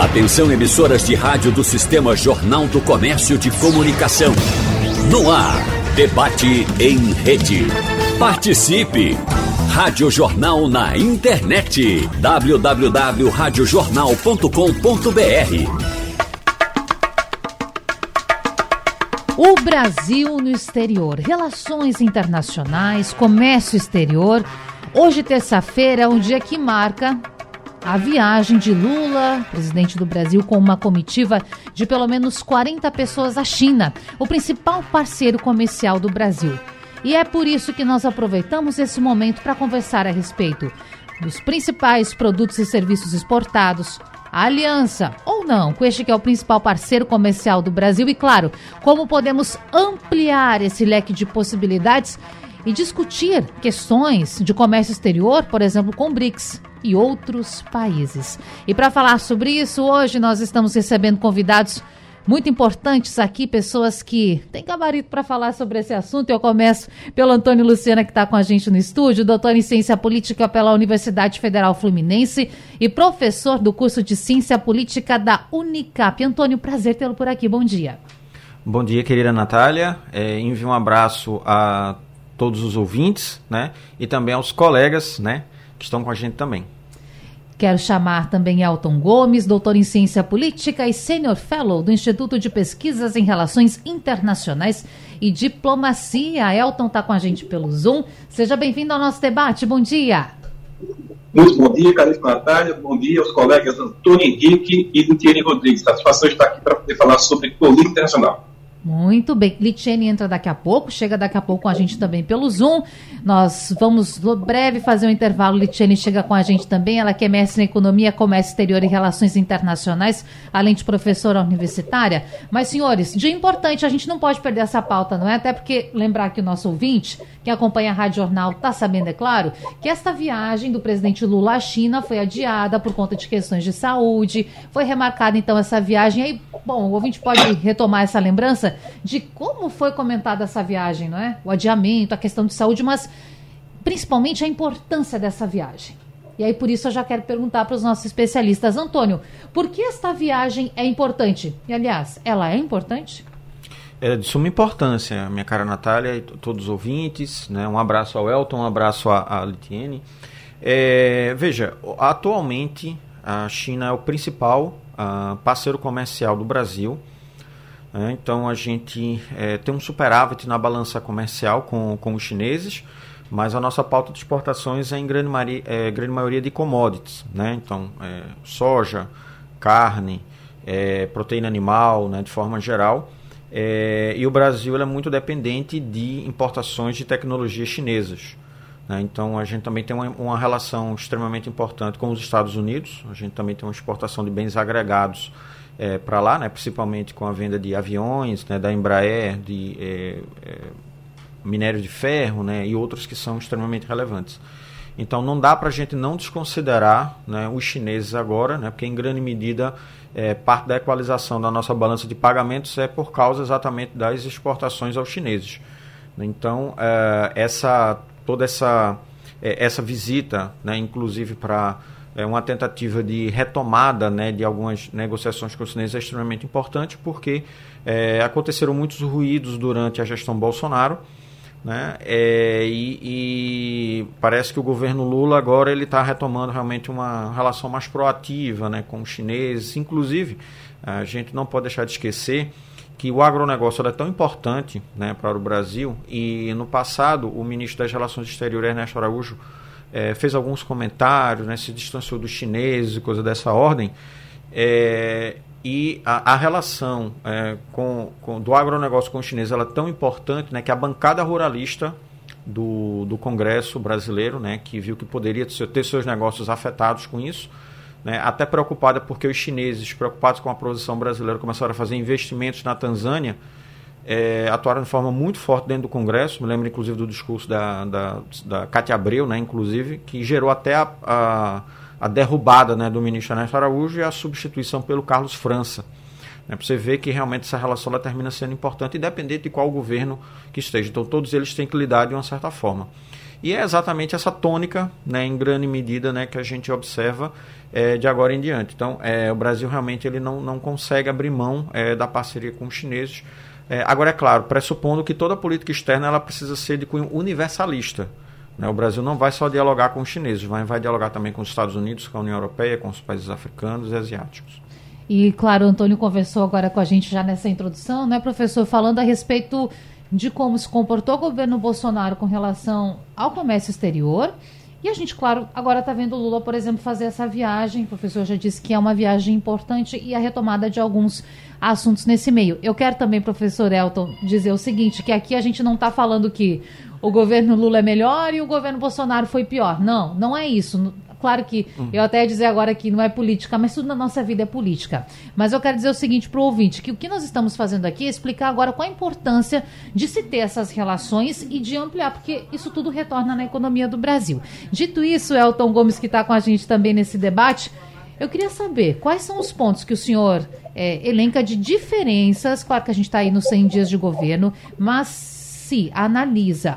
Atenção emissoras de rádio do Sistema Jornal do Comércio de Comunicação. No ar, debate em rede. Participe! Rádio Jornal na internet. www.radiojornal.com.br O Brasil no exterior, relações internacionais, comércio exterior. Hoje, terça-feira, é um dia que marca a viagem de Lula, presidente do Brasil, com uma comitiva de pelo menos 40 pessoas à China, o principal parceiro comercial do Brasil. E é por isso que nós aproveitamos esse momento para conversar a respeito dos principais produtos e serviços exportados, a aliança ou não com este que é o principal parceiro comercial do Brasil e, claro, como podemos ampliar esse leque de possibilidades e discutir questões de comércio exterior, por exemplo, com o BRICS e outros países. E para falar sobre isso, hoje nós estamos recebendo convidados muito importantes aqui, pessoas que têm gabarito para falar sobre esse assunto. Eu começo pelo Antônio Luciana, que está com a gente no estúdio, doutor em Ciência Política pela Universidade Federal Fluminense e professor do curso de Ciência Política da Unicap. Antônio, prazer tê-lo por aqui. Bom dia. Bom dia, querida Natália. É, envio um abraço a todos os ouvintes, né? E também aos colegas, né? Que estão com a gente também. Quero chamar também Elton Gomes, doutor em Ciência Política e Senior Fellow do Instituto de Pesquisas em Relações Internacionais e Diplomacia. Elton está com a gente pelo Zoom. Seja bem-vindo ao nosso debate. Bom dia. Muito bom dia, caríssima Natália. Bom dia aos colegas Antônio Henrique e Lutiene Rodrigues. Satisfação estar aqui para poder falar sobre política internacional. Muito bem. Litiene entra daqui a pouco, chega daqui a pouco com a gente também pelo Zoom. Nós vamos breve fazer um intervalo. Litiene chega com a gente também. Ela que é mestre em Economia, Comércio Exterior e Relações Internacionais, além de professora universitária. Mas, senhores, de importante, a gente não pode perder essa pauta, não é? Até porque lembrar que o nosso ouvinte, que acompanha a Rádio Jornal, está sabendo, é claro, que esta viagem do presidente Lula à China foi adiada por conta de questões de saúde. Foi remarcada, então, essa viagem. Aí, bom, o ouvinte pode retomar essa lembrança de como foi comentada essa viagem, não é? O adiamento, a questão de saúde, mas principalmente a importância dessa viagem. E aí, por isso, eu já quero perguntar para os nossos especialistas. Antônio, por que esta viagem é importante? E, aliás, ela é importante? É de suma importância, minha cara Natália e todos os ouvintes. Né? Um abraço ao Elton, um abraço à, à Litiene. É, veja, atualmente a China é o principal uh, parceiro comercial do Brasil é, então a gente é, tem um superávit na balança comercial com, com os chineses, mas a nossa pauta de exportações é em grande, maria, é, grande maioria de commodities. Né? Então, é, soja, carne, é, proteína animal, né, de forma geral. É, e o Brasil é muito dependente de importações de tecnologias chinesas. Né? Então a gente também tem uma, uma relação extremamente importante com os Estados Unidos. A gente também tem uma exportação de bens agregados é, para lá, né, principalmente com a venda de aviões, né, da Embraer, de é, é, minério de ferro né, e outros que são extremamente relevantes. Então não dá para a gente não desconsiderar né, os chineses agora, né, porque em grande medida é, parte da equalização da nossa balança de pagamentos é por causa exatamente das exportações aos chineses. Então é, essa toda essa é, essa visita, né, inclusive para é uma tentativa de retomada né, de algumas negociações com os chineses é extremamente importante, porque é, aconteceram muitos ruídos durante a gestão Bolsonaro. Né? É, e, e, parece que o governo Lula agora ele está retomando realmente uma relação mais proativa né, com os chineses. Inclusive, a gente não pode deixar de esquecer que o agronegócio é tão importante né, para o Brasil e no passado o ministro das Relações Exteriores, Ernesto Araújo, é, fez alguns comentários, né, se distanciou dos chineses e coisa dessa ordem. É, e a, a relação é, com, com, do agronegócio com os chineses ela é tão importante né, que a bancada ruralista do, do Congresso brasileiro, né, que viu que poderia ter seus negócios afetados com isso, né, até preocupada porque os chineses, preocupados com a produção brasileira, começaram a fazer investimentos na Tanzânia é, atuaram de forma muito forte dentro do Congresso. Me lembro, inclusive, do discurso da, da, da Cátia Abreu, né, inclusive, que gerou até a, a, a derrubada né, do ministro Ernesto Araújo e a substituição pelo Carlos França. Né, para você ver que realmente essa relação ela termina sendo importante, independente de qual governo que esteja. Então, todos eles têm que lidar de uma certa forma. E é exatamente essa tônica, né, em grande medida, né, que a gente observa é, de agora em diante. Então, é, o Brasil realmente ele não, não consegue abrir mão é, da parceria com os chineses. É, agora, é claro, pressupondo que toda política externa ela precisa ser de cunho universalista. Né? O Brasil não vai só dialogar com os chineses, vai, vai dialogar também com os Estados Unidos, com a União Europeia, com os países africanos e asiáticos. E, claro, o Antônio conversou agora com a gente já nessa introdução, né, professor, falando a respeito de como se comportou o governo Bolsonaro com relação ao comércio exterior e a gente, claro, agora está vendo o Lula, por exemplo, fazer essa viagem. O professor já disse que é uma viagem importante e a retomada de alguns assuntos nesse meio. Eu quero também, professor Elton, dizer o seguinte: que aqui a gente não está falando que o governo Lula é melhor e o governo Bolsonaro foi pior. Não, não é isso. Claro que uhum. eu até ia dizer agora que não é política, mas tudo na nossa vida é política. Mas eu quero dizer o seguinte para o ouvinte, que o que nós estamos fazendo aqui é explicar agora qual a importância de se ter essas relações e de ampliar, porque isso tudo retorna na economia do Brasil. Dito isso, Elton Gomes, que está com a gente também nesse debate, eu queria saber quais são os pontos que o senhor é, elenca de diferenças, claro que a gente está aí nos 100 dias de governo, mas se analisa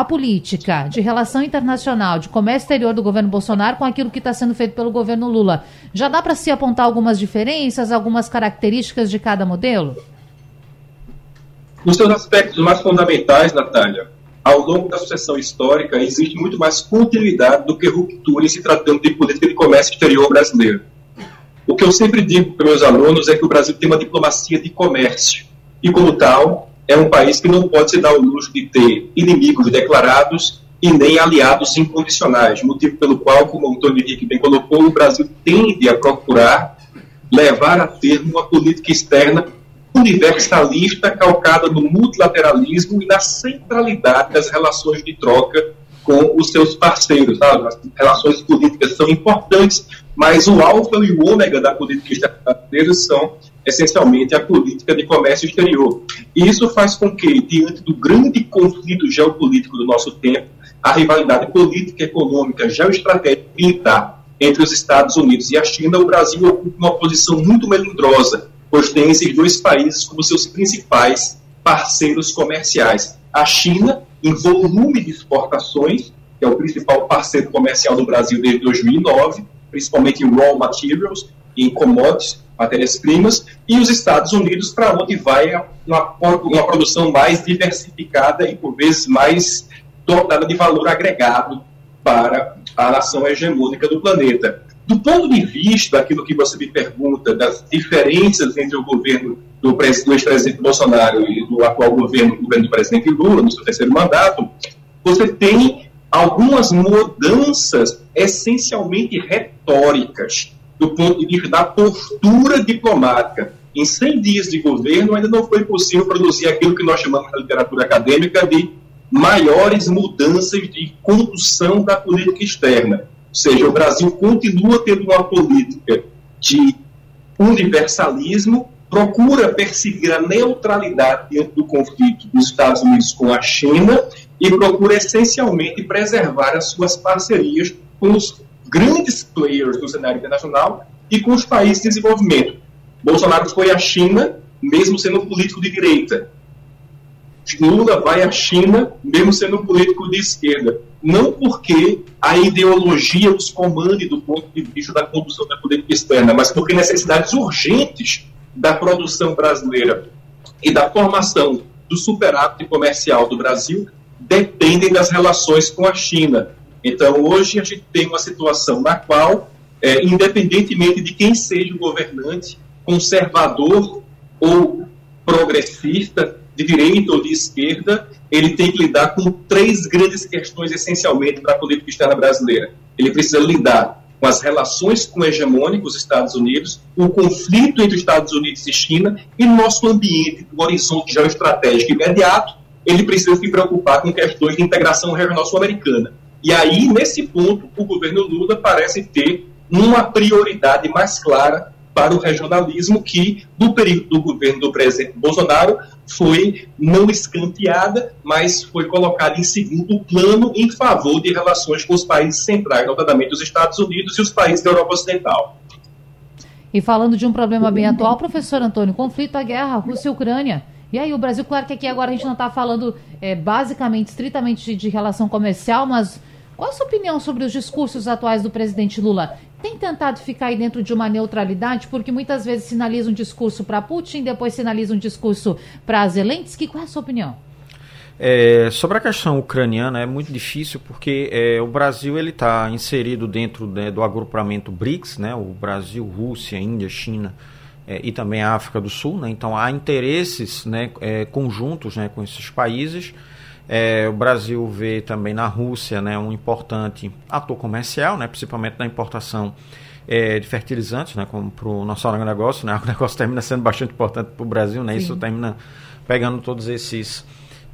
a política de relação internacional, de comércio exterior do governo Bolsonaro com aquilo que está sendo feito pelo governo Lula. Já dá para se apontar algumas diferenças, algumas características de cada modelo? Nos seus aspectos mais fundamentais, Natália, ao longo da sucessão histórica, existe muito mais continuidade do que ruptura em se tratando de política de comércio exterior brasileiro. O que eu sempre digo para meus alunos é que o Brasil tem uma diplomacia de comércio. E, como tal, é um país que não pode se dar o luxo de ter inimigos declarados e nem aliados incondicionais, motivo pelo qual, como o Antônio Henrique bem colocou, o Brasil tende a procurar levar a termo uma política externa universalista calcada no multilateralismo e na centralidade das relações de troca com os seus parceiros. Sabe? As relações políticas são importantes, mas o alfa e o ômega da política externa são essencialmente a política de comércio exterior. E isso faz com que, diante do grande conflito geopolítico do nosso tempo, a rivalidade política, econômica, geoestratégica e militar entre os Estados Unidos e a China, o Brasil ocupa uma posição muito melindrosa, pois tem esses dois países como seus principais parceiros comerciais. A China, em volume de exportações, que é o principal parceiro comercial do Brasil desde 2009, principalmente em raw materials em commodities, matérias-primas, e os Estados Unidos, para onde vai uma, uma produção mais diversificada e, por vezes, mais dotada de valor agregado para a nação hegemônica do planeta. Do ponto de vista daquilo que você me pergunta, das diferenças entre o governo do, do ex-presidente Bolsonaro e do atual governo, governo do presidente Lula, no seu terceiro mandato, você tem algumas mudanças essencialmente retóricas do ponto de vista da postura diplomática. Em 100 dias de governo, ainda não foi possível produzir aquilo que nós chamamos na literatura acadêmica de maiores mudanças de condução da política externa. Ou seja, o Brasil continua tendo uma política de universalismo, procura perseguir a neutralidade dentro do conflito dos Estados Unidos com a China e procura essencialmente preservar as suas parcerias com os grandes players do cenário internacional e com os países de desenvolvimento. Bolsonaro foi à China, mesmo sendo um político de direita. Lula vai à China, mesmo sendo um político de esquerda. Não porque a ideologia os comande do ponto de vista da condução da política externa, mas porque necessidades urgentes da produção brasileira e da formação do superávit comercial do Brasil dependem das relações com a China. Então, hoje a gente tem uma situação na qual, é, independentemente de quem seja o governante, conservador ou progressista, de direita ou de esquerda, ele tem que lidar com três grandes questões essencialmente para a política externa brasileira. Ele precisa lidar com as relações com hegemônicos Estados Unidos, o conflito entre Estados Unidos e China e no nosso ambiente, do horizonte geoestratégico imediato, ele precisa se preocupar com questões de integração regional sul-americana. E aí, nesse ponto, o governo Lula parece ter uma prioridade mais clara para o regionalismo que, no período do governo do presidente Bolsonaro, foi não escanteada, mas foi colocada em segundo plano em favor de relações com os países centrais, notadamente os Estados Unidos e os países da Europa Ocidental. E falando de um problema bem atual, professor Antônio, conflito, a guerra, Rússia e Ucrânia. E aí, o Brasil, claro que aqui agora a gente não está falando é, basicamente, estritamente de, de relação comercial, mas qual a sua opinião sobre os discursos atuais do presidente Lula? Tem tentado ficar aí dentro de uma neutralidade, porque muitas vezes sinaliza um discurso para Putin, depois sinaliza um discurso para Zelensky. Qual é a sua opinião? É, sobre a questão ucraniana é muito difícil porque é, o Brasil ele está inserido dentro né, do agrupamento BRICS, né, o Brasil, Rússia, Índia, China é, e também a África do Sul. Né? Então há interesses né, é, conjuntos né, com esses países. É, o Brasil vê também na Rússia né, um importante ator comercial, né, principalmente na importação é, de fertilizantes, né, como para o nosso agronegócio. Né, o negócio termina sendo bastante importante para o Brasil, né, isso termina pegando todos esses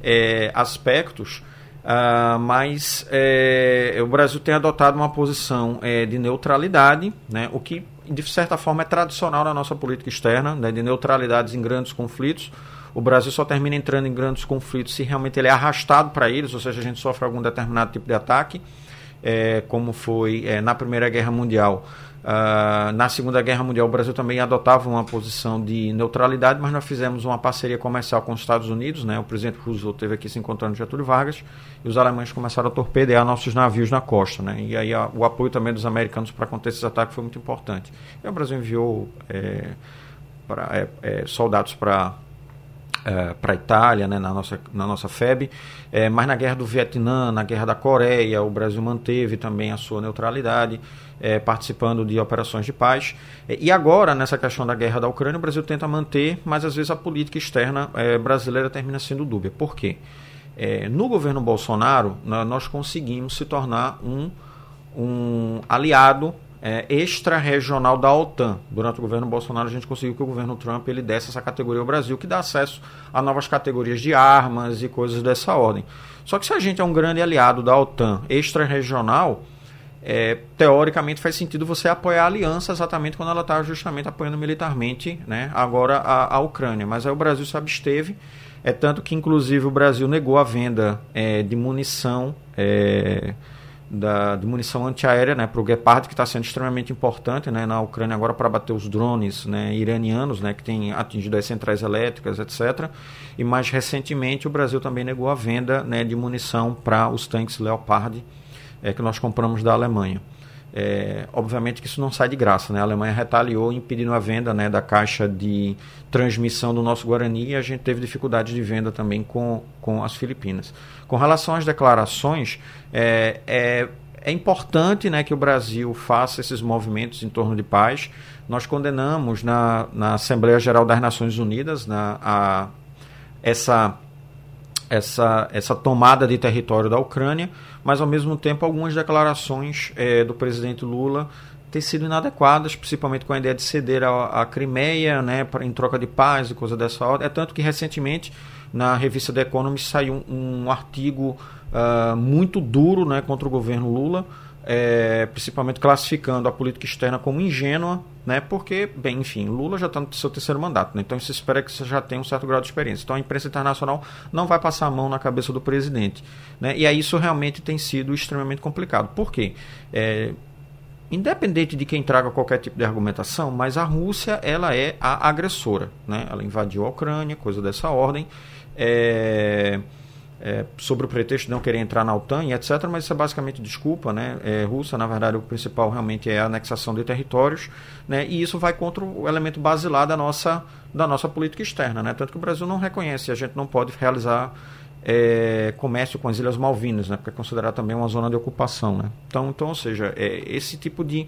é, aspectos. Uh, mas é, o Brasil tem adotado uma posição é, de neutralidade, né, o que de certa forma é tradicional na nossa política externa, né, de neutralidades em grandes conflitos. O Brasil só termina entrando em grandes conflitos se realmente ele é arrastado para eles, ou seja, a gente sofre algum determinado tipo de ataque, é, como foi é, na Primeira Guerra Mundial. Uh, na Segunda Guerra Mundial, o Brasil também adotava uma posição de neutralidade, mas nós fizemos uma parceria comercial com os Estados Unidos. Né? O presidente Roosevelt esteve aqui se encontrando Getúlio Vargas e os alemães começaram a torpedear nossos navios na costa. Né? E aí a, o apoio também dos americanos para conter esses ataques foi muito importante. E o Brasil enviou é, pra, é, é soldados para é, para a Itália, né, na, nossa, na nossa FEB, é, mas na guerra do Vietnã, na guerra da Coreia, o Brasil manteve também a sua neutralidade, é, participando de operações de paz. É, e agora, nessa questão da guerra da Ucrânia, o Brasil tenta manter, mas às vezes a política externa brasileira termina sendo dúbia. Por quê? No governo Bolsonaro, nós conseguimos se tornar um, um aliado é, extra-regional da OTAN. Durante o governo Bolsonaro, a gente conseguiu que o governo Trump ele desse essa categoria ao Brasil, que dá acesso a novas categorias de armas e coisas dessa ordem. Só que se a gente é um grande aliado da OTAN extra-regional, é, teoricamente faz sentido você apoiar a aliança exatamente quando ela está justamente apoiando militarmente né, agora a, a Ucrânia. Mas aí o Brasil se absteve, é tanto que inclusive o Brasil negou a venda é, de munição. É, da, de munição antiaérea né, para o Gepard, que está sendo extremamente importante né, na Ucrânia agora para bater os drones né, iranianos, né, que têm atingido as centrais elétricas, etc. E mais recentemente o Brasil também negou a venda né, de munição para os tanques Leopard é, que nós compramos da Alemanha. É, obviamente que isso não sai de graça, né? A Alemanha retaliou impedindo a venda né, da caixa de transmissão do nosso Guarani e a gente teve dificuldade de venda também com, com as Filipinas. Com relação às declarações, é, é, é importante né, que o Brasil faça esses movimentos em torno de paz. Nós condenamos na, na Assembleia Geral das Nações Unidas na, a, essa, essa, essa tomada de território da Ucrânia, mas ao mesmo tempo algumas declarações é, do presidente Lula têm sido inadequadas, principalmente com a ideia de ceder a, a Crimeia né, pra, em troca de paz e coisa dessa ordem. É tanto que recentemente na revista The Economist saiu um, um artigo uh, muito duro né, contra o governo Lula, é, principalmente classificando a política externa como ingênua, né, porque, bem, enfim, Lula já está no seu terceiro mandato, né, então se espera que você já tenha um certo grau de experiência. Então a imprensa internacional não vai passar a mão na cabeça do presidente. Né, e aí isso realmente tem sido extremamente complicado. Por quê? É, independente de quem traga qualquer tipo de argumentação, mas a Rússia ela é a agressora, né? Ela invadiu a Ucrânia, coisa dessa ordem é, é, sobre o pretexto de não querer entrar na OTAN e etc., mas isso é basicamente desculpa né, é, russa. Na verdade, o principal realmente é a anexação de territórios, né, e isso vai contra o elemento basilar da nossa, da nossa política externa. Né, tanto que o Brasil não reconhece, a gente não pode realizar é, comércio com as Ilhas Malvinas, né, porque é considerado também uma zona de ocupação. Né. Então, então, ou seja, é, esse tipo de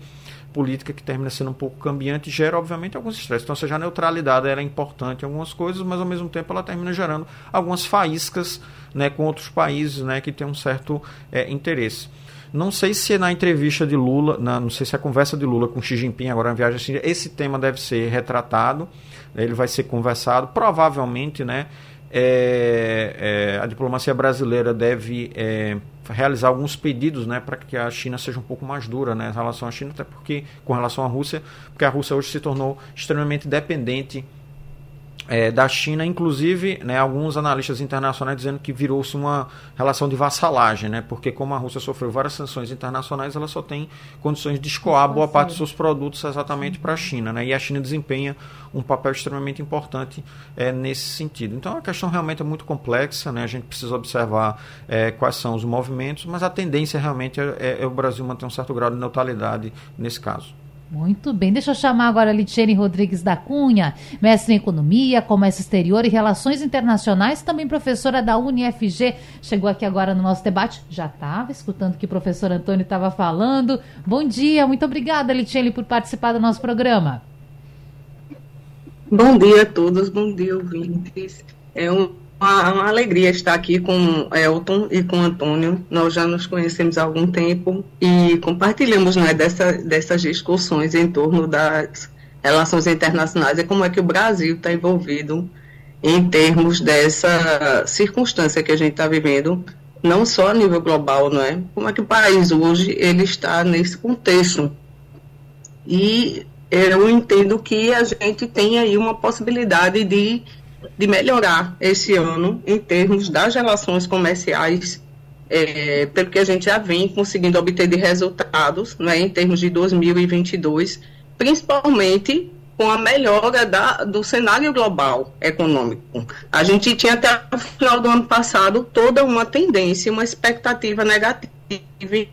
política que termina sendo um pouco cambiante gera, obviamente, alguns estresses. Então, seja, a neutralidade era é importante em algumas coisas, mas ao mesmo tempo ela termina gerando algumas faíscas né, com outros países né, que têm um certo é, interesse. Não sei se na entrevista de Lula, na, não sei se a conversa de Lula com Xi Jinping agora na viagem assim, esse tema deve ser retratado, né, ele vai ser conversado, provavelmente, né, é, é, a diplomacia brasileira deve é, realizar alguns pedidos né, para que a China seja um pouco mais dura né, em relação à China, até porque com relação à Rússia, porque a Rússia hoje se tornou extremamente dependente é, da China, inclusive né, alguns analistas internacionais dizendo que virou-se uma relação de vassalagem, né, porque como a Rússia sofreu várias sanções internacionais, ela só tem condições de escoar boa parte dos seus produtos exatamente para a China, né, e a China desempenha um papel extremamente importante é, nesse sentido. Então a questão realmente é muito complexa, né, a gente precisa observar é, quais são os movimentos, mas a tendência realmente é, é, é o Brasil manter um certo grau de neutralidade nesse caso. Muito bem, deixa eu chamar agora a Litiene Rodrigues da Cunha, mestre em Economia, Comércio Exterior e Relações Internacionais, também professora da UniFG. Chegou aqui agora no nosso debate, já estava escutando o que o professor Antônio estava falando. Bom dia, muito obrigada, Litiene, por participar do nosso programa. Bom dia a todos, bom dia, ouvintes. É um uma, uma, alegria estar aqui com Elton e com Antônio. Nós já nos conhecemos há algum tempo e compartilhamos né, dessa, dessas discussões em torno das relações internacionais e como é que o Brasil está envolvido em termos dessa circunstância que a gente está vivendo, não só a nível global, não é? Como é que o país hoje ele está nesse contexto? E eu entendo que a gente tem aí uma possibilidade de de melhorar esse ano em termos das relações comerciais, é, pelo que a gente já vem conseguindo obter de resultados né, em termos de 2022, principalmente com a melhora da, do cenário global econômico. A gente tinha até o final do ano passado toda uma tendência, uma expectativa negativa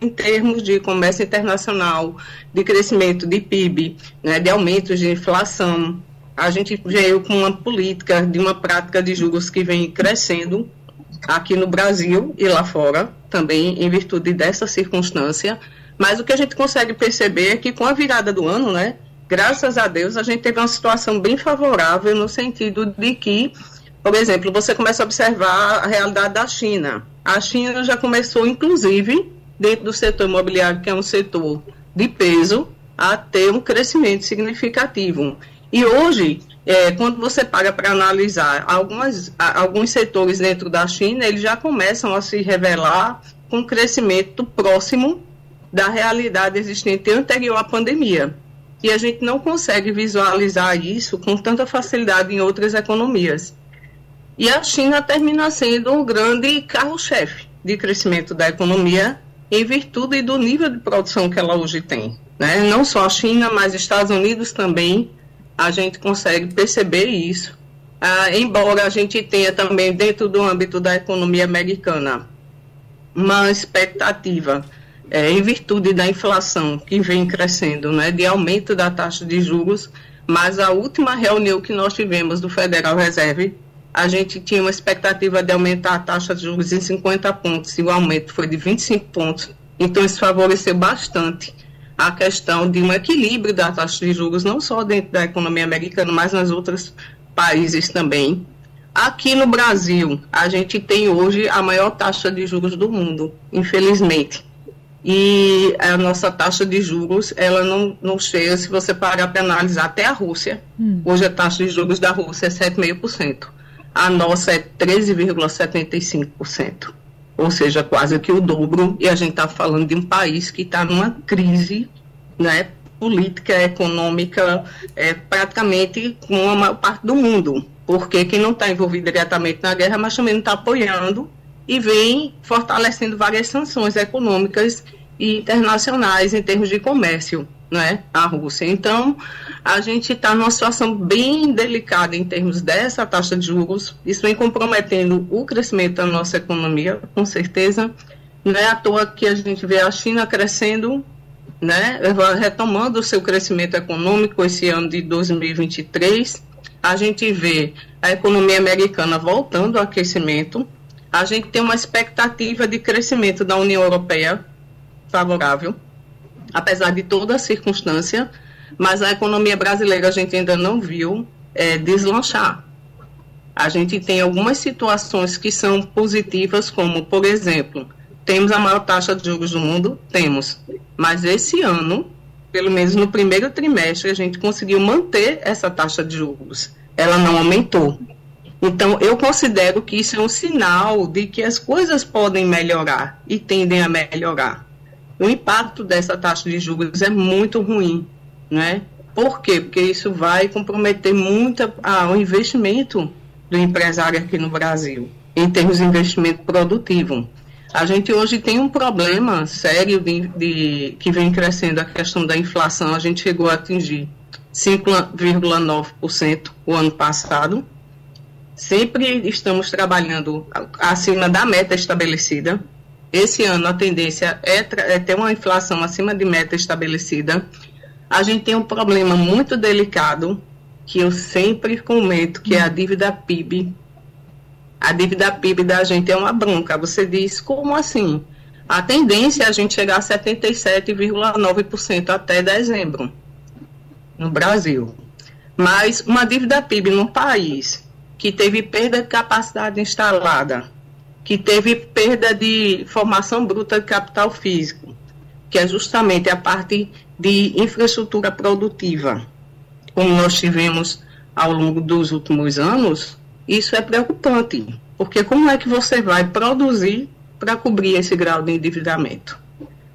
em termos de comércio internacional, de crescimento de PIB, né, de aumentos de inflação, a gente veio com uma política de uma prática de juros que vem crescendo aqui no Brasil e lá fora, também em virtude dessa circunstância. Mas o que a gente consegue perceber é que com a virada do ano, né, graças a Deus, a gente teve uma situação bem favorável no sentido de que, por exemplo, você começa a observar a realidade da China. A China já começou, inclusive, dentro do setor imobiliário, que é um setor de peso, a ter um crescimento significativo. E hoje, é, quando você paga para analisar algumas, alguns setores dentro da China, eles já começam a se revelar com crescimento próximo da realidade existente anterior à pandemia. E a gente não consegue visualizar isso com tanta facilidade em outras economias. E a China termina sendo um grande carro-chefe de crescimento da economia em virtude do nível de produção que ela hoje tem. Né? Não só a China, mas Estados Unidos também a gente consegue perceber isso. Ah, embora a gente tenha também, dentro do âmbito da economia americana, uma expectativa, é, em virtude da inflação que vem crescendo, né, de aumento da taxa de juros, mas a última reunião que nós tivemos do Federal Reserve, a gente tinha uma expectativa de aumentar a taxa de juros em 50 pontos, e o aumento foi de 25 pontos. Então, isso favoreceu bastante a questão de um equilíbrio da taxa de juros, não só dentro da economia americana, mas nos outros países também. Aqui no Brasil, a gente tem hoje a maior taxa de juros do mundo, infelizmente. E a nossa taxa de juros, ela não, não chega, se você parar para analisar, até a Rússia. Hum. Hoje a taxa de juros da Rússia é 7,5%. A nossa é 13,75% ou seja, quase que o dobro, e a gente está falando de um país que está numa crise né, política, econômica, é, praticamente com a maior parte do mundo, porque quem não está envolvido diretamente na guerra, mas também não está apoiando e vem fortalecendo várias sanções econômicas e internacionais em termos de comércio né, a Rússia. Então, a gente está numa situação bem delicada em termos dessa taxa de juros. Isso vem comprometendo o crescimento da nossa economia, com certeza. Não é à toa que a gente vê a China crescendo, né, retomando o seu crescimento econômico esse ano de 2023. A gente vê a economia americana voltando ao aquecimento. A gente tem uma expectativa de crescimento da União Europeia favorável apesar de toda a circunstância, mas a economia brasileira a gente ainda não viu é, deslanchar. A gente tem algumas situações que são positivas, como, por exemplo, temos a maior taxa de juros do mundo? Temos. Mas esse ano, pelo menos no primeiro trimestre, a gente conseguiu manter essa taxa de juros. Ela não aumentou. Então, eu considero que isso é um sinal de que as coisas podem melhorar e tendem a melhorar o impacto dessa taxa de juros é muito ruim, né? Por quê? Porque isso vai comprometer muito a, o investimento do empresário aqui no Brasil, em termos de investimento produtivo. A gente hoje tem um problema sério de, de, que vem crescendo a questão da inflação. A gente chegou a atingir 5,9% o ano passado. Sempre estamos trabalhando acima da meta estabelecida. Esse ano a tendência é, é ter uma inflação acima de meta estabelecida. A gente tem um problema muito delicado que eu sempre comento, que é a dívida PIB a dívida PIB da gente é uma bronca. Você diz, como assim? A tendência é a gente chegar a 77,9% até dezembro, no Brasil. Mas uma dívida PIB num país que teve perda de capacidade instalada, que teve perda de formação bruta de capital físico, que é justamente a parte de infraestrutura produtiva, como nós tivemos ao longo dos últimos anos, isso é preocupante, porque como é que você vai produzir para cobrir esse grau de endividamento?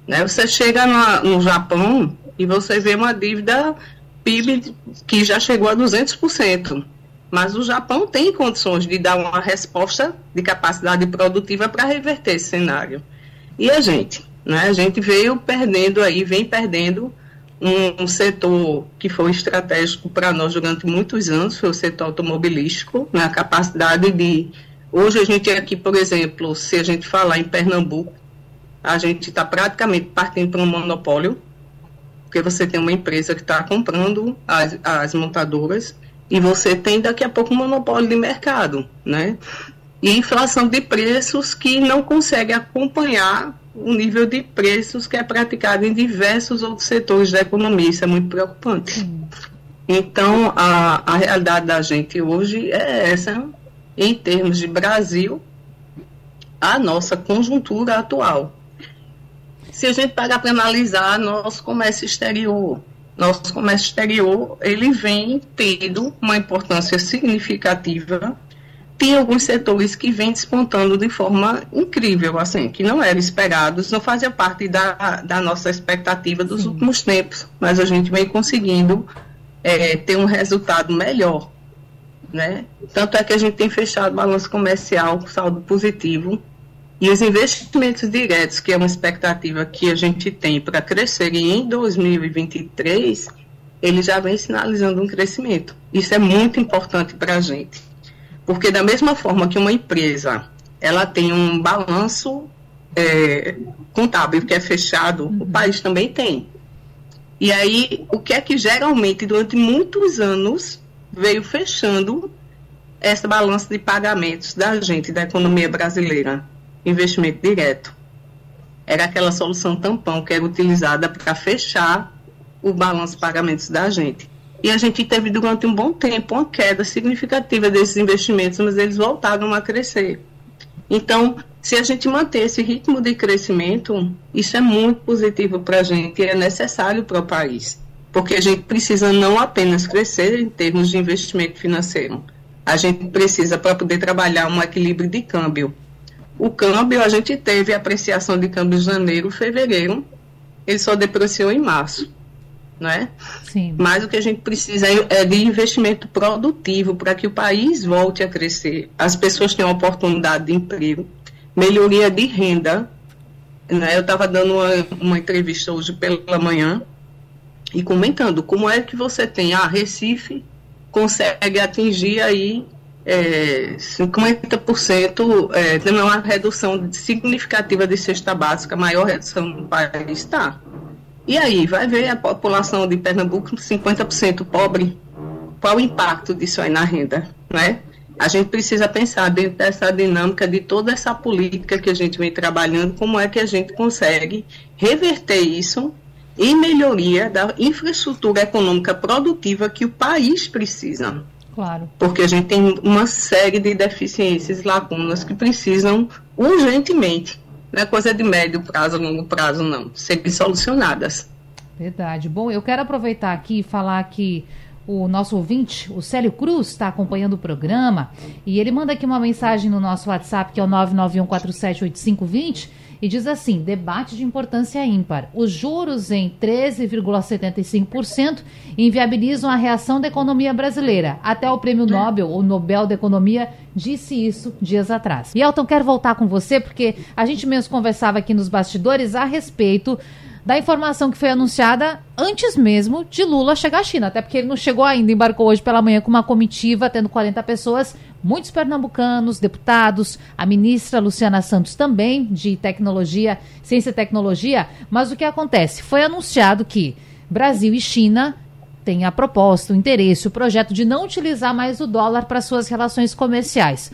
Né? Você chega no Japão e você vê uma dívida PIB que já chegou a 200%. Mas o Japão tem condições de dar uma resposta de capacidade produtiva para reverter esse cenário. E a gente? Né? A gente veio perdendo aí, vem perdendo um, um setor que foi estratégico para nós durante muitos anos, foi o setor automobilístico, né, a capacidade de. Hoje a gente aqui, por exemplo, se a gente falar em Pernambuco, a gente está praticamente partindo para um monopólio, porque você tem uma empresa que está comprando as, as montadoras e você tem daqui a pouco um monopólio de mercado, né? E inflação de preços que não consegue acompanhar o nível de preços que é praticado em diversos outros setores da economia. Isso é muito preocupante. Então, a, a realidade da gente hoje é essa, em termos de Brasil, a nossa conjuntura atual. Se a gente pagar para analisar nosso comércio exterior, nosso comércio exterior, ele vem tendo uma importância significativa tem alguns setores que vêm despontando de forma incrível, assim, que não eram esperados, não fazia parte da, da nossa expectativa dos Sim. últimos tempos, mas a gente vem conseguindo é, ter um resultado melhor, né? Tanto é que a gente tem fechado balanço comercial com saldo positivo e os investimentos diretos, que é uma expectativa que a gente tem para crescer em 2023, ele já vem sinalizando um crescimento. Isso é muito importante para a gente. Porque da mesma forma que uma empresa ela tem um balanço é, contábil que é fechado, uhum. o país também tem. E aí, o que é que geralmente, durante muitos anos, veio fechando essa balança de pagamentos da gente, da economia brasileira? Investimento direto. Era aquela solução tampão que era utilizada para fechar o balanço de pagamentos da gente. E a gente teve durante um bom tempo uma queda significativa desses investimentos, mas eles voltaram a crescer. Então, se a gente manter esse ritmo de crescimento, isso é muito positivo para a gente e é necessário para o país. Porque a gente precisa não apenas crescer em termos de investimento financeiro, a gente precisa para poder trabalhar um equilíbrio de câmbio. O câmbio, a gente teve apreciação de câmbio em janeiro, fevereiro, ele só depreciou em março né? Sim. Mas o que a gente precisa é, é de investimento produtivo para que o país volte a crescer, as pessoas tenham oportunidade de emprego, melhoria de renda. Né? Eu estava dando uma, uma entrevista hoje pela manhã e comentando como é que você tem a ah, Recife consegue atingir aí é, 50%, é, tendo uma redução significativa de cesta básica, maior redução no país, está. E aí, vai ver a população de Pernambuco 50% pobre, qual o impacto disso aí na renda, né? A gente precisa pensar dentro dessa dinâmica de toda essa política que a gente vem trabalhando, como é que a gente consegue reverter isso em melhoria da infraestrutura econômica produtiva que o país precisa. Claro. Porque a gente tem uma série de deficiências lacunas que precisam urgentemente não é coisa de médio prazo, longo prazo, não. Serem solucionadas. Verdade. Bom, eu quero aproveitar aqui e falar que o nosso ouvinte, o Célio Cruz, está acompanhando o programa e ele manda aqui uma mensagem no nosso WhatsApp, que é o 991478520, e diz assim: debate de importância ímpar. Os juros em 13,75% inviabilizam a reação da economia brasileira. Até o prêmio Nobel, o Nobel da Economia, disse isso dias atrás. E Elton, quero voltar com você, porque a gente mesmo conversava aqui nos bastidores a respeito da informação que foi anunciada antes mesmo de Lula chegar à China, até porque ele não chegou ainda, embarcou hoje pela manhã com uma comitiva, tendo 40 pessoas, muitos pernambucanos, deputados, a ministra Luciana Santos também, de tecnologia, ciência e tecnologia, mas o que acontece? Foi anunciado que Brasil e China têm a proposta, o interesse, o projeto de não utilizar mais o dólar para suas relações comerciais.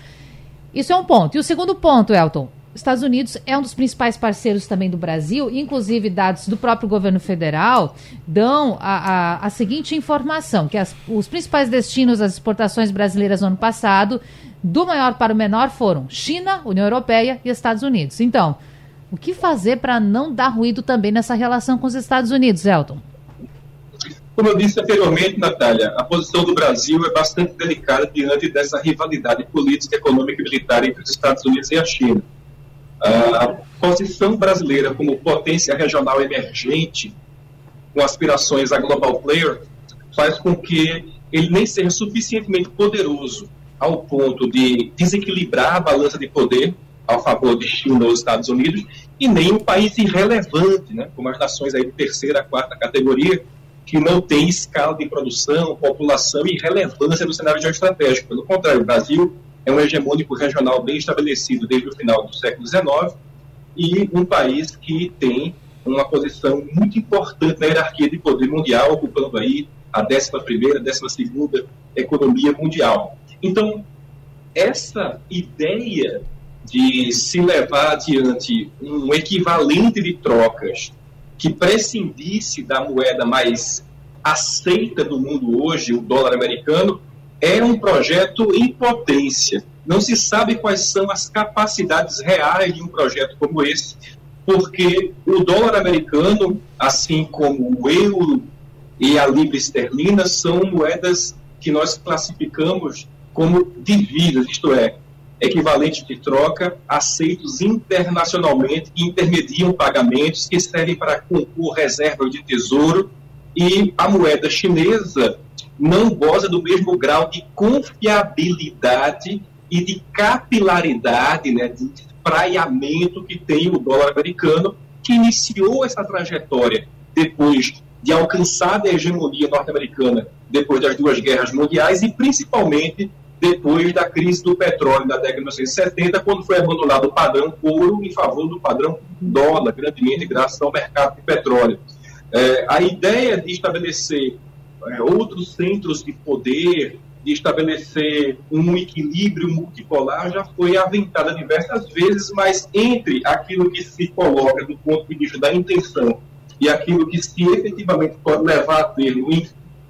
Isso é um ponto. E o segundo ponto, Elton, Estados Unidos é um dos principais parceiros também do Brasil, inclusive dados do próprio governo federal dão a, a, a seguinte informação, que as, os principais destinos das exportações brasileiras no ano passado, do maior para o menor, foram China, União Europeia e Estados Unidos. Então, o que fazer para não dar ruído também nessa relação com os Estados Unidos, Elton? Como eu disse anteriormente, Natália, a posição do Brasil é bastante delicada diante dessa rivalidade política, econômica e militar entre os Estados Unidos e a China. A posição brasileira como potência regional emergente, com aspirações a global player, faz com que ele nem seja suficientemente poderoso ao ponto de desequilibrar a balança de poder ao favor de China ou Estados Unidos, e nem um país irrelevante, né, como as nações aí de terceira, quarta categoria, que não tem escala de produção, população e relevância no cenário geoestratégico. Pelo contrário, o Brasil é um hegemônico regional bem estabelecido desde o final do século XIX e um país que tem uma posição muito importante na hierarquia de poder mundial, ocupando aí a 11ª, 12ª economia mundial. Então, essa ideia de se levar adiante um equivalente de trocas que prescindisse da moeda mais aceita do mundo hoje, o dólar americano, é um projeto em potência. Não se sabe quais são as capacidades reais de um projeto como esse, porque o dólar americano, assim como o euro e a libra esterlina, são moedas que nós classificamos como divisas, isto é, equivalentes de troca aceitos internacionalmente que intermediam pagamentos que servem para compor reserva de tesouro e a moeda chinesa não goza do mesmo grau de confiabilidade e de capilaridade, né, de espraiamento que tem o dólar americano, que iniciou essa trajetória depois de alcançar a hegemonia norte-americana depois das duas guerras mundiais e principalmente depois da crise do petróleo da década de 1970, quando foi abandonado o padrão ouro em favor do padrão dólar, grandemente graças ao mercado de petróleo. É, a ideia de estabelecer é, outros centros de poder, de estabelecer um equilíbrio multipolar já foi aventada diversas vezes, mas entre aquilo que se coloca do ponto de vista da intenção e aquilo que se efetivamente pode levar a em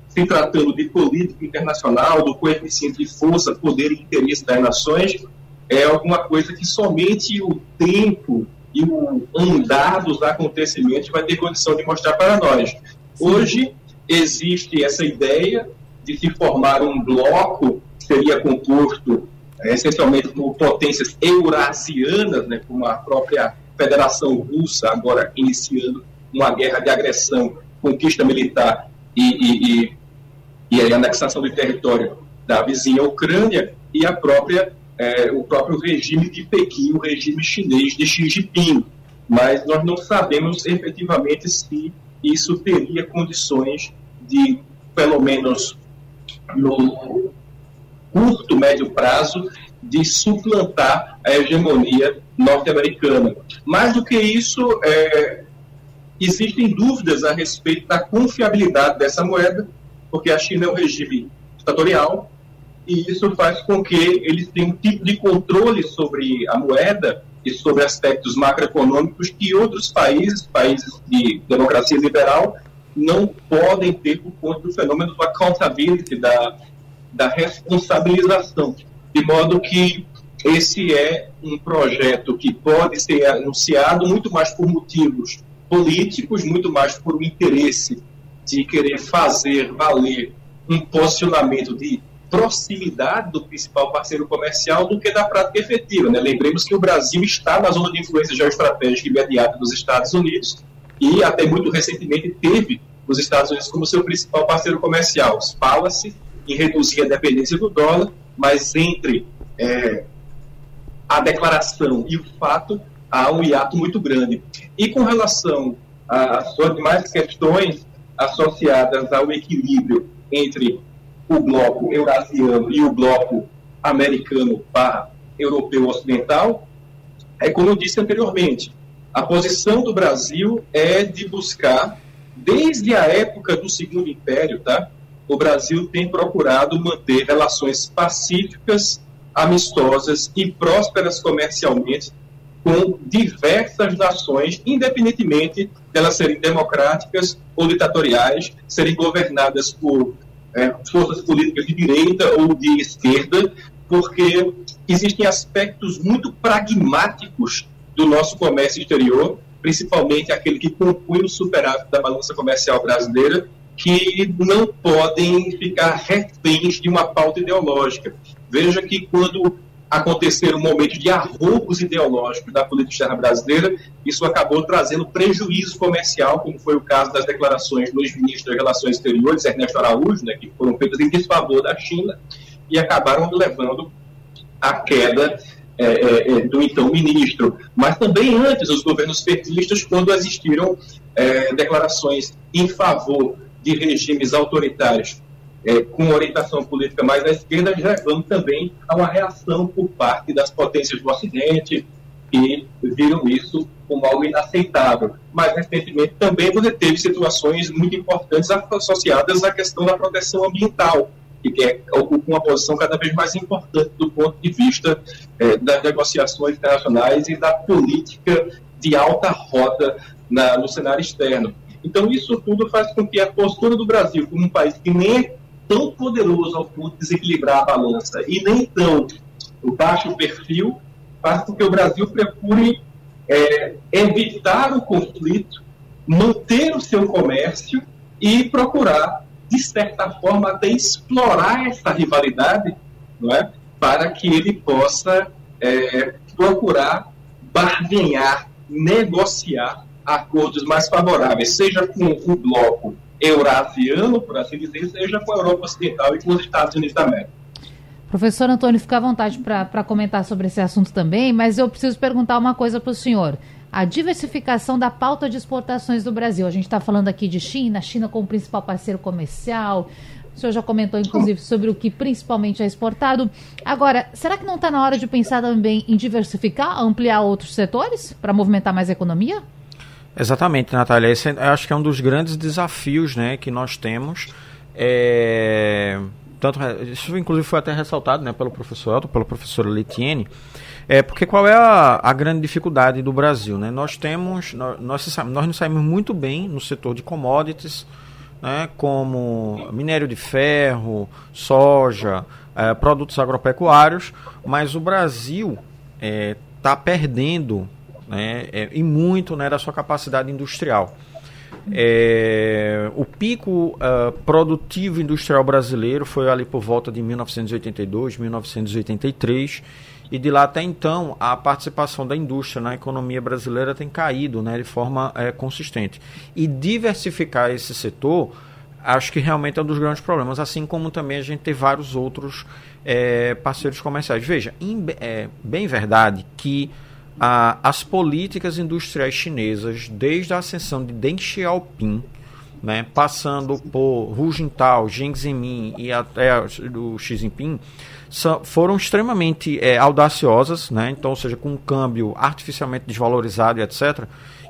se tratando de política internacional, do coeficiente de força, poder e interesse das nações, é alguma coisa que somente o tempo e o andar dos acontecimentos vai ter condição de mostrar para nós. Hoje, existe essa ideia de se formar um bloco que seria composto é, essencialmente por potências eurasianas, né, como a própria Federação Russa, agora iniciando uma guerra de agressão, conquista militar e, e, e, e anexação do território da vizinha Ucrânia e a própria, é, o próprio regime de Pequim, o regime chinês de Xi Jinping. Mas nós não sabemos efetivamente se isso teria condições de, pelo menos no curto, médio prazo, de suplantar a hegemonia norte-americana. Mais do que isso, é, existem dúvidas a respeito da confiabilidade dessa moeda, porque a China é um regime ditatorial, e isso faz com que eles tenham um tipo de controle sobre a moeda e sobre aspectos macroeconômicos que outros países, países de democracia liberal, não podem ter por conta do fenômeno do accountability, da, da responsabilização. De modo que esse é um projeto que pode ser anunciado muito mais por motivos políticos, muito mais por um interesse de querer fazer valer um posicionamento de proximidade do principal parceiro comercial do que da prática efetiva. Né? Lembremos que o Brasil está na zona de influência geoestratégica imediata dos Estados Unidos e até muito recentemente teve os Estados Unidos como seu principal parceiro comercial. Fala-se em reduzir a dependência do dólar, mas entre é, a declaração e o fato há um hiato muito grande. E com relação às demais questões associadas ao equilíbrio entre o bloco eurasiano e o bloco americano para europeu ocidental, é como eu disse anteriormente, a posição do Brasil é de buscar, desde a época do Segundo Império, tá? o Brasil tem procurado manter relações pacíficas, amistosas e prósperas comercialmente com diversas nações, independentemente delas serem democráticas ou ditatoriais, serem governadas por é, forças políticas de direita ou de esquerda, porque existem aspectos muito pragmáticos do nosso comércio exterior, principalmente aquele que compõe o superávit da balança comercial brasileira, que não podem ficar reféns de uma pauta ideológica. Veja que quando aconteceram momentos de arroubos ideológicos da política externa brasileira, isso acabou trazendo prejuízo comercial, como foi o caso das declarações do ex-ministro das Relações Exteriores, Ernesto Araújo, né, que foram feitas em desfavor da China e acabaram levando à queda é, é, é, do então ministro. Mas também antes, os governos petistas, quando existiram é, declarações em favor de regimes autoritários é, com orientação política mais à esquerda, levando também a uma reação por parte das potências do Ocidente, que viram isso como algo inaceitável. Mas, recentemente, também você teve situações muito importantes associadas à questão da proteção ambiental, que é, ocupa uma posição cada vez mais importante do ponto de vista é, das negociações internacionais e da política de alta roda na, no cenário externo. Então, isso tudo faz com que a postura do Brasil, como um país que nem é tão poderoso ao ponto de desequilibrar a balança e nem tão baixo perfil, faz com que o Brasil procure é, evitar o conflito, manter o seu comércio e procurar, de certa forma, até explorar essa rivalidade não é? para que ele possa é, procurar barganhar, negociar acordos mais favoráveis, seja com o bloco eurasiano, por assim dizer, seja com a Europa Ocidental e com os Estados Unidos da América. Professor Antônio, fica à vontade para comentar sobre esse assunto também, mas eu preciso perguntar uma coisa para o senhor. A diversificação da pauta de exportações do Brasil. A gente está falando aqui de China, China como principal parceiro comercial. O senhor já comentou, inclusive, sobre o que principalmente é exportado. Agora, será que não está na hora de pensar também em diversificar, ampliar outros setores para movimentar mais a economia? Exatamente, Natália. Esse eu acho que é um dos grandes desafios né, que nós temos. É, tanto, isso inclusive foi até ressaltado né, pelo professor Elton, pela professora Letiene. É, porque qual é a, a, grande dificuldade do Brasil? Né? Nós temos, nós, nós, nós nos saímos muito bem no setor de commodities, né, como minério de ferro, soja, é, produtos agropecuários, mas o Brasil está é, tá perdendo né, é, e muito né, da sua capacidade industrial. É, o pico uh, produtivo industrial brasileiro foi ali por volta de 1982, 1983, e de lá até então a participação da indústria na economia brasileira tem caído né, de forma é, consistente. E diversificar esse setor, acho que realmente é um dos grandes problemas, assim como também a gente tem vários outros é, parceiros comerciais. Veja, em, é bem verdade que a, as políticas industriais chinesas, desde a ascensão de Deng Xiaoping, né, passando por Hu Jintao, Jiang Zemin e até o Xi Jinping, são, foram extremamente é, audaciosas, né, então, ou seja, com um câmbio artificialmente desvalorizado e etc.,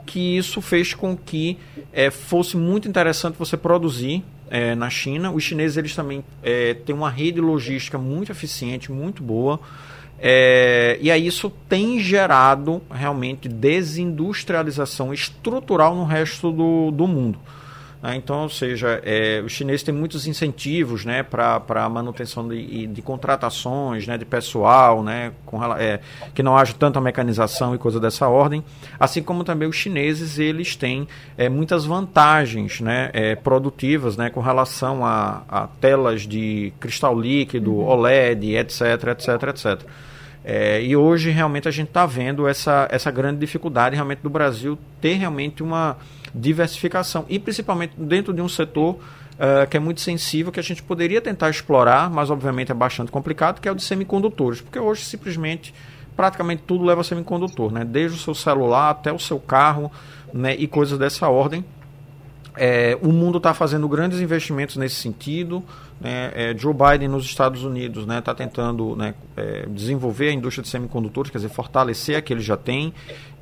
que isso fez com que é, fosse muito interessante você produzir é, na China. Os chineses eles também é, têm uma rede logística muito eficiente, muito boa. É, e aí isso tem gerado realmente desindustrialização estrutural no resto do, do mundo. Né? Então, ou seja, é, os chineses têm muitos incentivos né, para a manutenção de, de contratações né, de pessoal, né, com, é, que não haja tanta mecanização e coisa dessa ordem. Assim como também os chineses eles têm é, muitas vantagens né, é, produtivas né, com relação a, a telas de cristal líquido, uhum. OLED, etc, etc, etc. É, e hoje realmente a gente está vendo essa, essa grande dificuldade realmente do Brasil ter realmente uma diversificação e principalmente dentro de um setor uh, que é muito sensível que a gente poderia tentar explorar, mas obviamente é bastante complicado, que é o de semicondutores, porque hoje simplesmente praticamente tudo leva a semicondutor, né? desde o seu celular até o seu carro né? e coisas dessa ordem. É, o mundo está fazendo grandes investimentos nesse sentido. Né? É, Joe Biden nos Estados Unidos está né, tá tentando né, é, desenvolver a indústria de semicondutores, quer dizer, fortalecer a que ele já tem.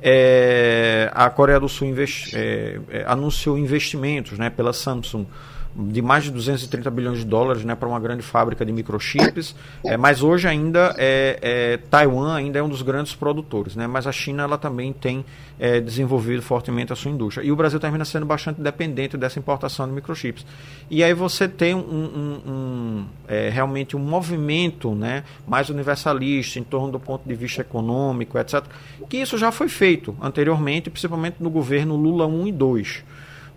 É, a Coreia do Sul investi é, é, anunciou investimentos né, pela Samsung de mais de 230 bilhões de dólares né, para uma grande fábrica de microchips, é, mas hoje ainda é, é, Taiwan ainda é um dos grandes produtores, né, mas a China ela também tem é, desenvolvido fortemente a sua indústria. E o Brasil termina sendo bastante dependente dessa importação de microchips. E aí você tem um, um, um é, realmente um movimento né, mais universalista em torno do ponto de vista econômico, etc., que isso já foi feito anteriormente, principalmente no governo Lula 1 e 2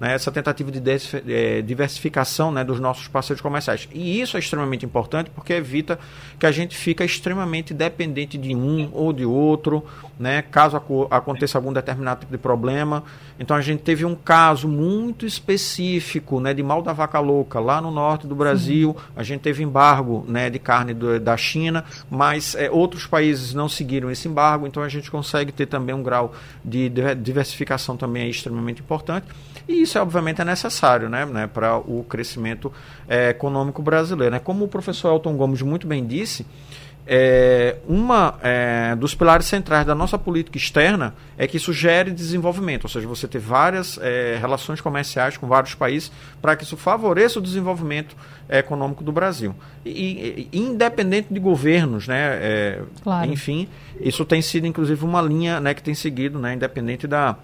né, essa tentativa de é, diversificação né, dos nossos parceiros comerciais. E isso é extremamente importante porque evita que a gente fica extremamente dependente de um ou de outro, né, caso aconteça algum determinado tipo de problema. Então a gente teve um caso muito específico né, de mal da vaca louca lá no norte do Brasil. Sim. A gente teve embargo né, de carne do, da China, mas é, outros países não seguiram esse embargo, então a gente consegue ter também um grau de diversificação também é extremamente importante. E isso, obviamente, é necessário né, né, para o crescimento é, econômico brasileiro. Né? Como o professor Elton Gomes muito bem disse, é, uma é, dos pilares centrais da nossa política externa é que isso gere desenvolvimento, ou seja, você ter várias é, relações comerciais com vários países para que isso favoreça o desenvolvimento econômico do Brasil. E, e, independente de governos, né, é, claro. enfim, isso tem sido inclusive uma linha né, que tem seguido, né, independente da,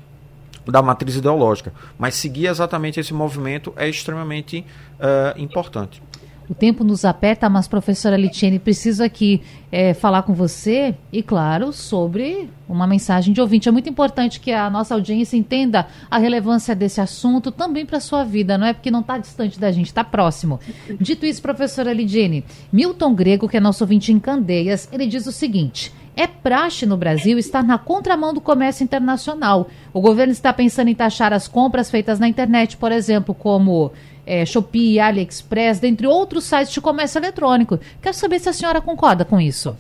da matriz ideológica. Mas seguir exatamente esse movimento é extremamente uh, importante. O tempo nos aperta, mas professora Litiene, preciso aqui é, falar com você e, claro, sobre uma mensagem de ouvinte. É muito importante que a nossa audiência entenda a relevância desse assunto também para a sua vida, não é porque não está distante da gente, está próximo. Dito isso, professora Lidiane, Milton Grego, que é nosso ouvinte em Candeias, ele diz o seguinte: é praxe no Brasil estar na contramão do comércio internacional. O governo está pensando em taxar as compras feitas na internet, por exemplo, como é, Shopee, AliExpress, dentre outros sites de comércio eletrônico. Quero saber se a senhora concorda com isso.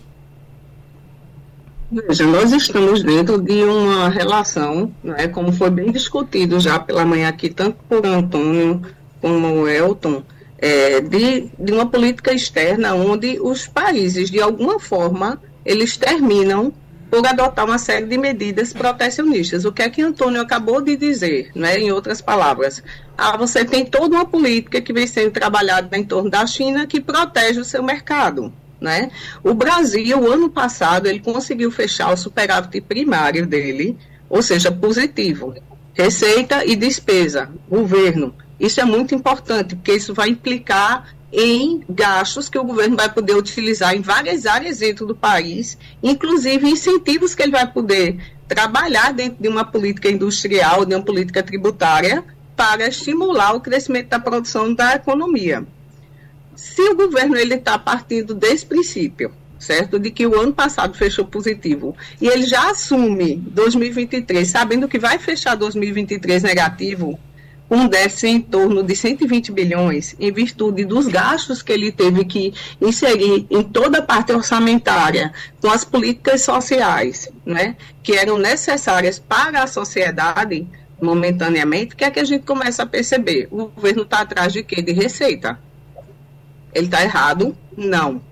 Veja, nós estamos dentro de uma relação, né, como foi bem discutido já pela manhã aqui, tanto por Antônio como o Elton, é, de, de uma política externa onde os países, de alguma forma, eles terminam por adotar uma série de medidas protecionistas. O que é que Antônio acabou de dizer, né, em outras palavras? Ah, você tem toda uma política que vem sendo trabalhada em torno da China que protege o seu mercado. Né? O Brasil, ano passado, ele conseguiu fechar o superávit primário dele, ou seja, positivo. Receita e despesa, governo. Isso é muito importante, porque isso vai implicar em gastos que o governo vai poder utilizar em várias áreas dentro do país, inclusive incentivos que ele vai poder trabalhar dentro de uma política industrial, de uma política tributária, para estimular o crescimento da produção da economia. Se o governo ele está partindo desse princípio, certo, de que o ano passado fechou positivo e ele já assume 2023, sabendo que vai fechar 2023 negativo, um déficit em torno de 120 bilhões, em virtude dos gastos que ele teve que inserir em toda a parte orçamentária com as políticas sociais, né, que eram necessárias para a sociedade momentaneamente, que é que a gente começa a perceber? O governo está atrás de quê? De receita. Ele está errado? Não.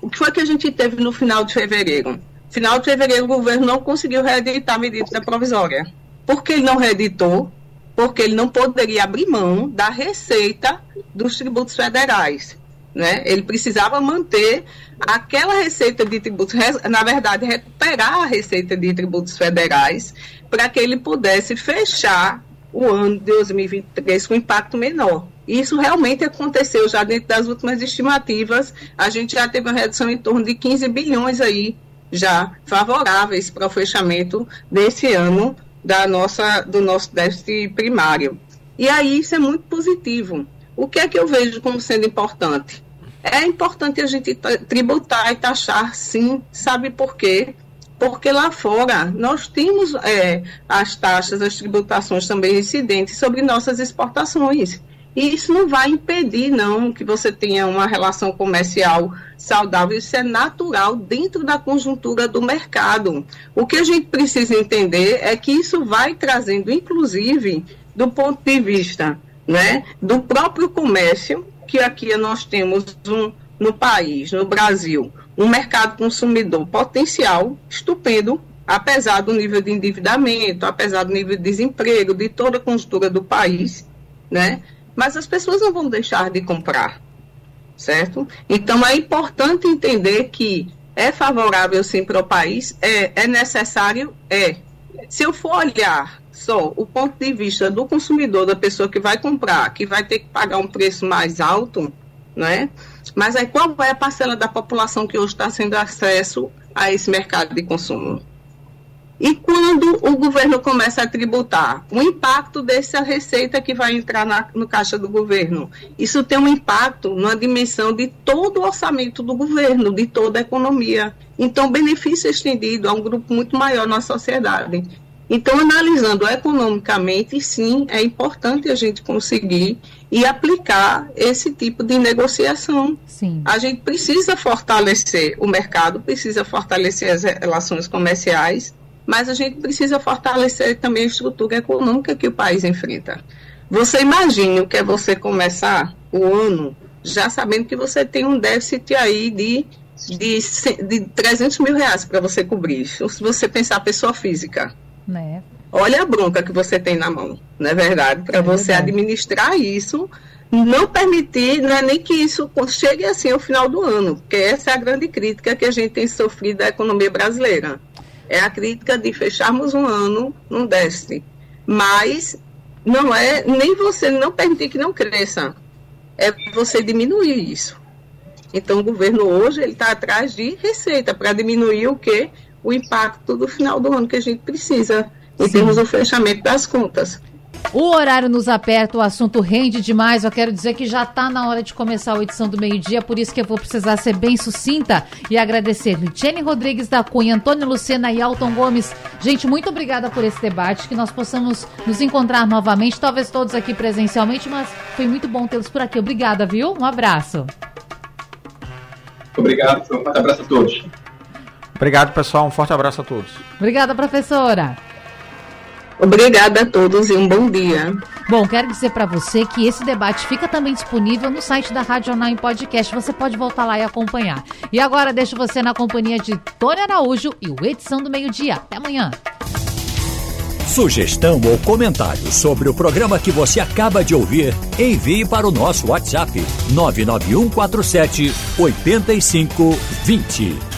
O que foi que a gente teve no final de fevereiro? Final de fevereiro, o governo não conseguiu reeditar a medida provisória. Por que ele não reeditou? Porque ele não poderia abrir mão da receita dos tributos federais. Né? Ele precisava manter aquela receita de tributos, na verdade, recuperar a receita de tributos federais para que ele pudesse fechar o ano de 2023 com impacto menor. Isso realmente aconteceu já dentro das últimas estimativas. A gente já teve uma redução em torno de 15 bilhões aí já favoráveis para o fechamento desse ano da nossa, do nosso déficit primário. E aí isso é muito positivo. O que é que eu vejo como sendo importante? É importante a gente tributar e taxar, sim. Sabe por quê? Porque lá fora nós temos é, as taxas, as tributações também incidentes sobre nossas exportações. E isso não vai impedir, não, que você tenha uma relação comercial saudável. Isso é natural dentro da conjuntura do mercado. O que a gente precisa entender é que isso vai trazendo, inclusive, do ponto de vista né, do próprio comércio, que aqui nós temos um, no país, no Brasil, um mercado consumidor potencial estupendo, apesar do nível de endividamento, apesar do nível de desemprego, de toda a conjuntura do país, né? Mas as pessoas não vão deixar de comprar, certo? Então é importante entender que é favorável sim para o país, é, é necessário, é. Se eu for olhar só o ponto de vista do consumidor, da pessoa que vai comprar, que vai ter que pagar um preço mais alto, né? Mas aí qual é a parcela da população que hoje está sendo acesso a esse mercado de consumo? E quando o governo começa a tributar, o impacto dessa receita que vai entrar na, no caixa do governo, isso tem um impacto na dimensão de todo o orçamento do governo, de toda a economia. Então, benefício estendido a um grupo muito maior na sociedade. Então, analisando economicamente, sim, é importante a gente conseguir e aplicar esse tipo de negociação. Sim. A gente precisa fortalecer o mercado, precisa fortalecer as relações comerciais, mas a gente precisa fortalecer também a estrutura econômica que o país enfrenta. Você imagina o que é você começar o ano já sabendo que você tem um déficit aí de, de, de 300 mil reais para você cobrir. Se você pensar pessoa física né? Olha a bronca que você tem na mão, não é verdade? Para é você verdade. administrar isso, não permitir, não é nem que isso chegue assim ao final do ano, porque essa é a grande crítica que a gente tem sofrido da economia brasileira. É a crítica de fecharmos um ano num déficit. Mas não é nem você não permitir que não cresça, é você diminuir isso. Então o governo hoje ele está atrás de receita para diminuir o que o impacto do final do ano que a gente precisa em Sim. termos do fechamento das contas. O horário nos aperta, o assunto rende demais. Eu quero dizer que já está na hora de começar a edição do meio-dia, por isso que eu vou precisar ser bem sucinta e agradecer Jenny Rodrigues da Cunha, Antônio Lucena e Alton Gomes. Gente, muito obrigada por esse debate, que nós possamos nos encontrar novamente, talvez todos aqui presencialmente, mas foi muito bom tê-los por aqui. Obrigada, viu? Um abraço. Obrigado, um abraço a todos. Obrigado, pessoal. Um forte abraço a todos. Obrigada, professora. Obrigada a todos e um bom dia. Bom, quero dizer para você que esse debate fica também disponível no site da Rádio Jornal em podcast. Você pode voltar lá e acompanhar. E agora deixo você na companhia de Tony Araújo e o Edição do Meio-Dia. Até amanhã. Sugestão ou comentário sobre o programa que você acaba de ouvir, envie para o nosso WhatsApp 99147 8520.